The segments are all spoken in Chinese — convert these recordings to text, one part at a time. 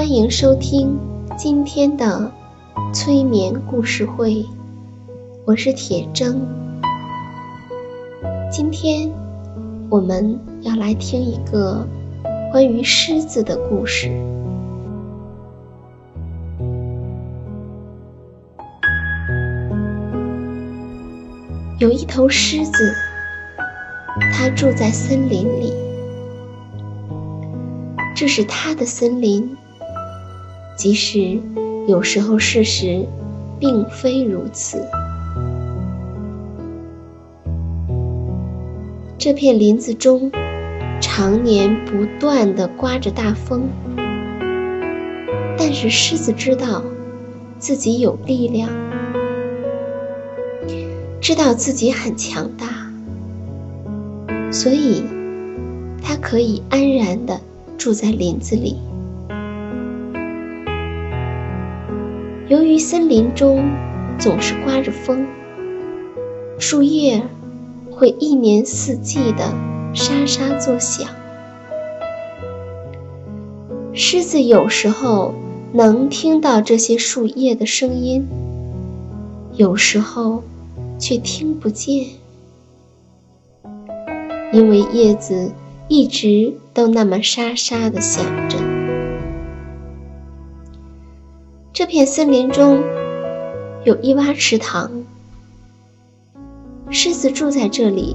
欢迎收听今天的催眠故事会，我是铁铮。今天我们要来听一个关于狮子的故事。有一头狮子，它住在森林里，这是它的森林。即使有时候事实并非如此，这片林子中常年不断的刮着大风，但是狮子知道自己有力量，知道自己很强大，所以它可以安然的住在林子里。由于森林中总是刮着风，树叶会一年四季的沙沙作响。狮子有时候能听到这些树叶的声音，有时候却听不见，因为叶子一直都那么沙沙的响着。这片森林中有一洼池塘，狮子住在这里，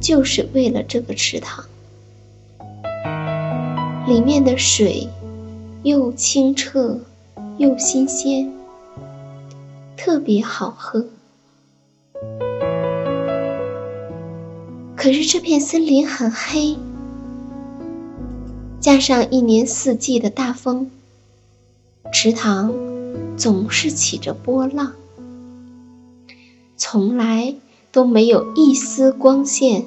就是为了这个池塘。里面的水又清澈又新鲜，特别好喝。可是这片森林很黑，加上一年四季的大风。池塘总是起着波浪，从来都没有一丝光线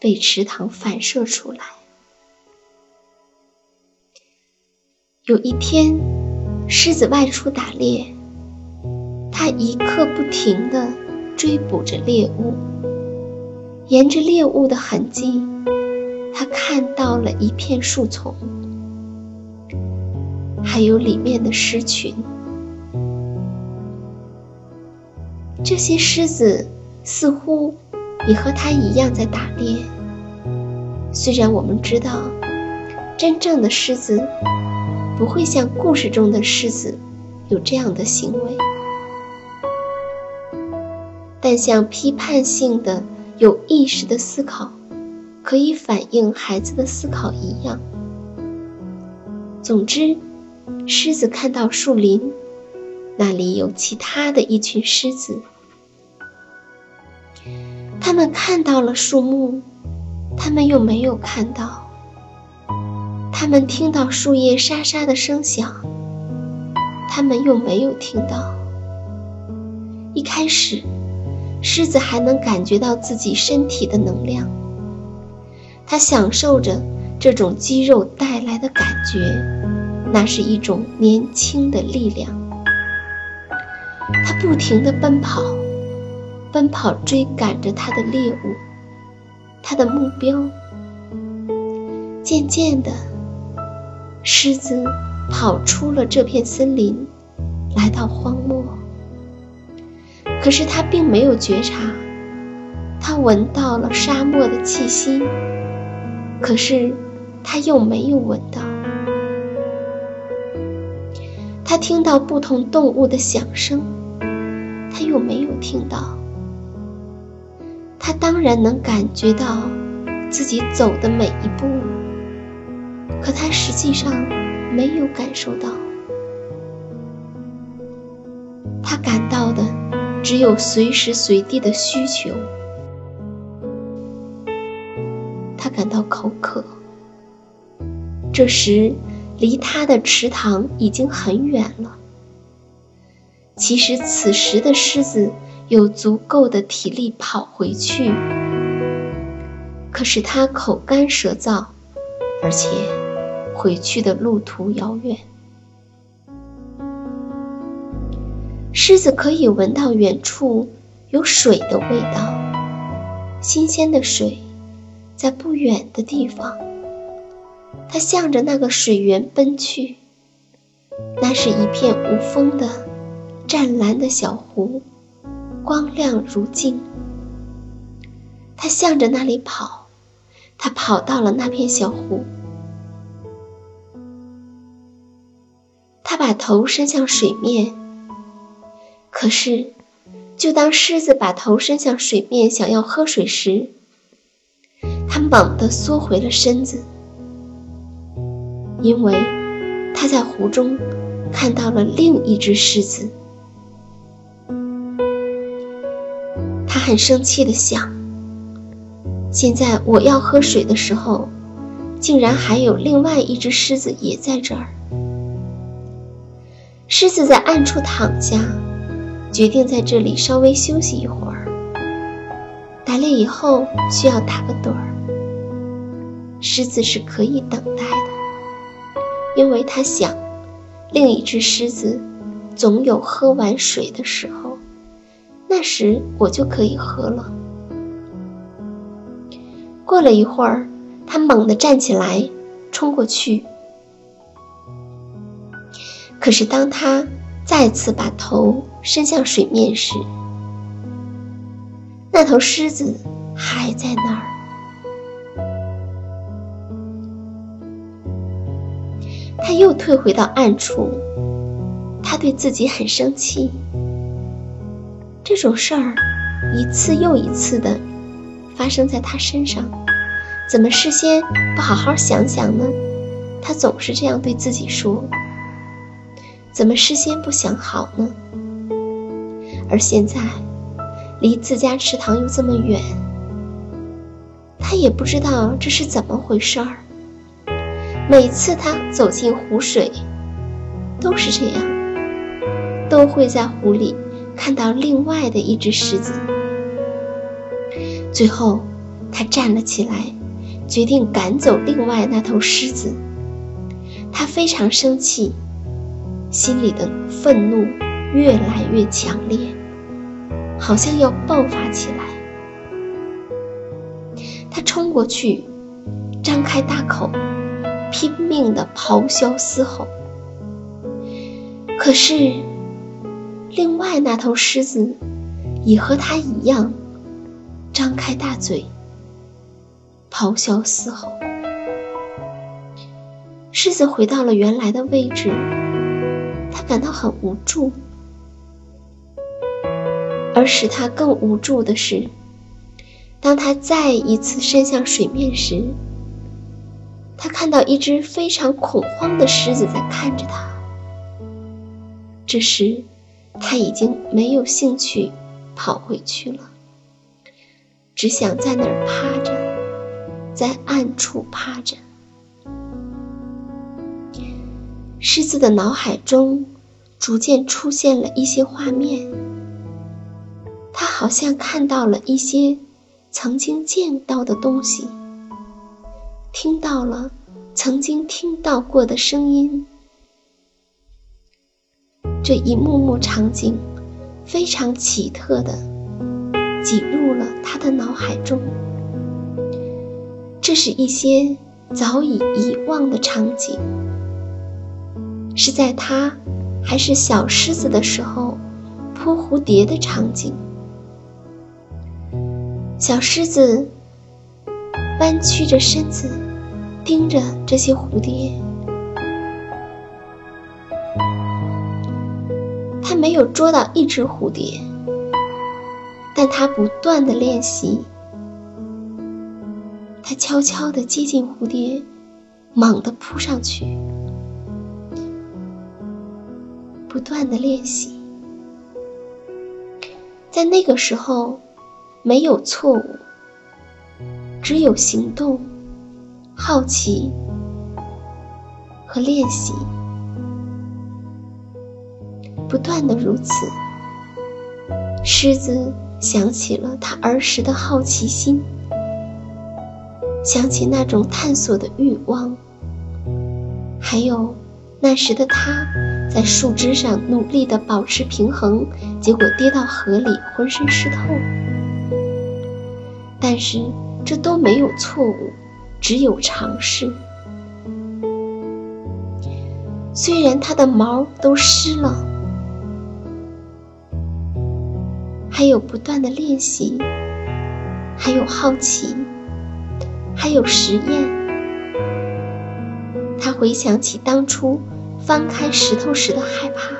被池塘反射出来。有一天，狮子外出打猎，它一刻不停地追捕着猎物。沿着猎物的痕迹，它看到了一片树丛。还有里面的狮群，这些狮子似乎也和它一样在打猎。虽然我们知道，真正的狮子不会像故事中的狮子有这样的行为，但像批判性的、有意识的思考，可以反映孩子的思考一样。总之。狮子看到树林，那里有其他的一群狮子。他们看到了树木，他们又没有看到。他们听到树叶沙沙的声响，他们又没有听到。一开始，狮子还能感觉到自己身体的能量，它享受着这种肌肉带来的感觉，那是一种年轻的力量。它不停地奔跑，奔跑追赶着它的猎物，它的目标。渐渐的，狮子跑出了这片森林，来到荒漠。可是它并没有觉察，它闻到了沙漠的气息，可是它又没有闻到。听到不同动物的响声，他又没有听到。他当然能感觉到自己走的每一步。可他实际上没有感受到，他感到的只有随时随地的需求。他感到口渴，这时离他的池塘已经很远了。其实此时的狮子有足够的体力跑回去，可是他口干舌燥，而且。回去的路途遥远，狮子可以闻到远处有水的味道，新鲜的水在不远的地方。它向着那个水源奔去，那是一片无风的湛蓝的小湖，光亮如镜。它向着那里跑，它跑到了那片小湖。他把头伸向水面，可是，就当狮子把头伸向水面想要喝水时，他猛地缩回了身子，因为他在湖中看到了另一只狮子。他很生气的想：现在我要喝水的时候，竟然还有另外一只狮子也在这儿。狮子在暗处躺下，决定在这里稍微休息一会儿。打猎以后需要打个盹儿，狮子是可以等待的，因为他想，另一只狮子总有喝完水的时候，那时我就可以喝了。过了一会儿，他猛地站起来，冲过去。可是，当他再次把头伸向水面时，那头狮子还在那儿。他又退回到暗处，他对自己很生气。这种事儿一次又一次的发生在他身上，怎么事先不好好想想呢？他总是这样对自己说。怎么事先不想好呢？而现在，离自家池塘又这么远，他也不知道这是怎么回事儿。每次他走进湖水，都是这样，都会在湖里看到另外的一只狮子。最后，他站了起来，决定赶走另外那头狮子。他非常生气。心里的愤怒越来越强烈，好像要爆发起来。他冲过去，张开大口，拼命的咆哮嘶吼。可是，另外那头狮子也和他一样，张开大嘴，咆哮嘶吼。狮子回到了原来的位置。他感到很无助，而使他更无助的是，当他再一次伸向水面时，他看到一只非常恐慌的狮子在看着他。这时，他已经没有兴趣跑回去了，只想在那儿趴着，在暗处趴着。狮子的脑海中逐渐出现了一些画面，它好像看到了一些曾经见到的东西，听到了曾经听到过的声音。这一幕幕场景非常奇特的挤入了他的脑海中。这是一些早已遗忘的场景，是在他还是小狮子的时候扑蝴蝶的场景。小狮子弯曲着身子，盯着这些蝴蝶。他没有捉到一只蝴蝶，但他不断的练习。他悄悄的接近蝴蝶，猛地扑上去，不断的练习。在那个时候，没有错误，只有行动、好奇和练习。不断的如此，狮子想起了他儿时的好奇心，想起那种探索的欲望，还有那时的他在树枝上努力的保持平衡，结果跌到河里，浑身湿透。但是这都没有错误，只有尝试。虽然他的毛都湿了。还有不断的练习，还有好奇，还有实验。他回想起当初翻开石头时的害怕，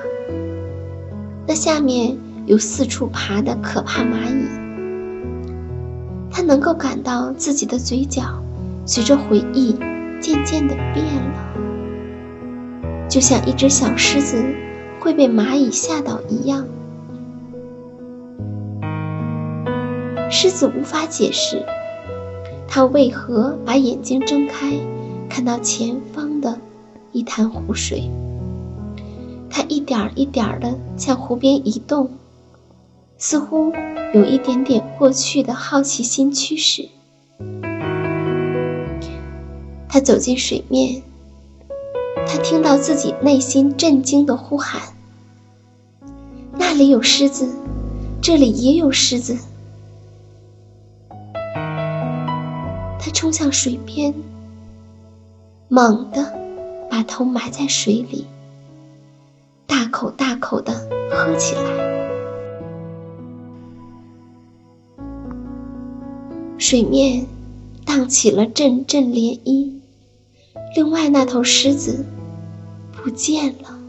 那下面有四处爬的可怕蚂蚁。他能够感到自己的嘴角随着回忆渐渐的变了，就像一只小狮子会被蚂蚁吓倒一样。狮子无法解释，它为何把眼睛睁开，看到前方的一潭湖水。它一点一点的向湖边移动，似乎有一点点过去的好奇心驱使。他走进水面，他听到自己内心震惊的呼喊：“那里有狮子，这里也有狮子。”他冲向水边，猛地把头埋在水里，大口大口地喝起来。水面荡起了阵阵涟漪，另外那头狮子不见了。